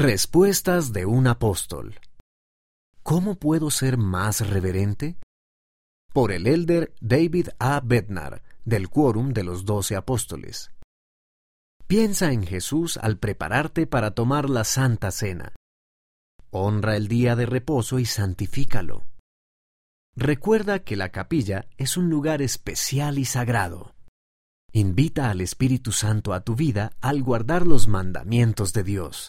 Respuestas de un apóstol. ¿Cómo puedo ser más reverente? Por el elder David A. Bednar, del Quórum de los Doce Apóstoles. Piensa en Jesús al prepararte para tomar la Santa Cena. Honra el día de reposo y santifícalo. Recuerda que la capilla es un lugar especial y sagrado. Invita al Espíritu Santo a tu vida al guardar los mandamientos de Dios.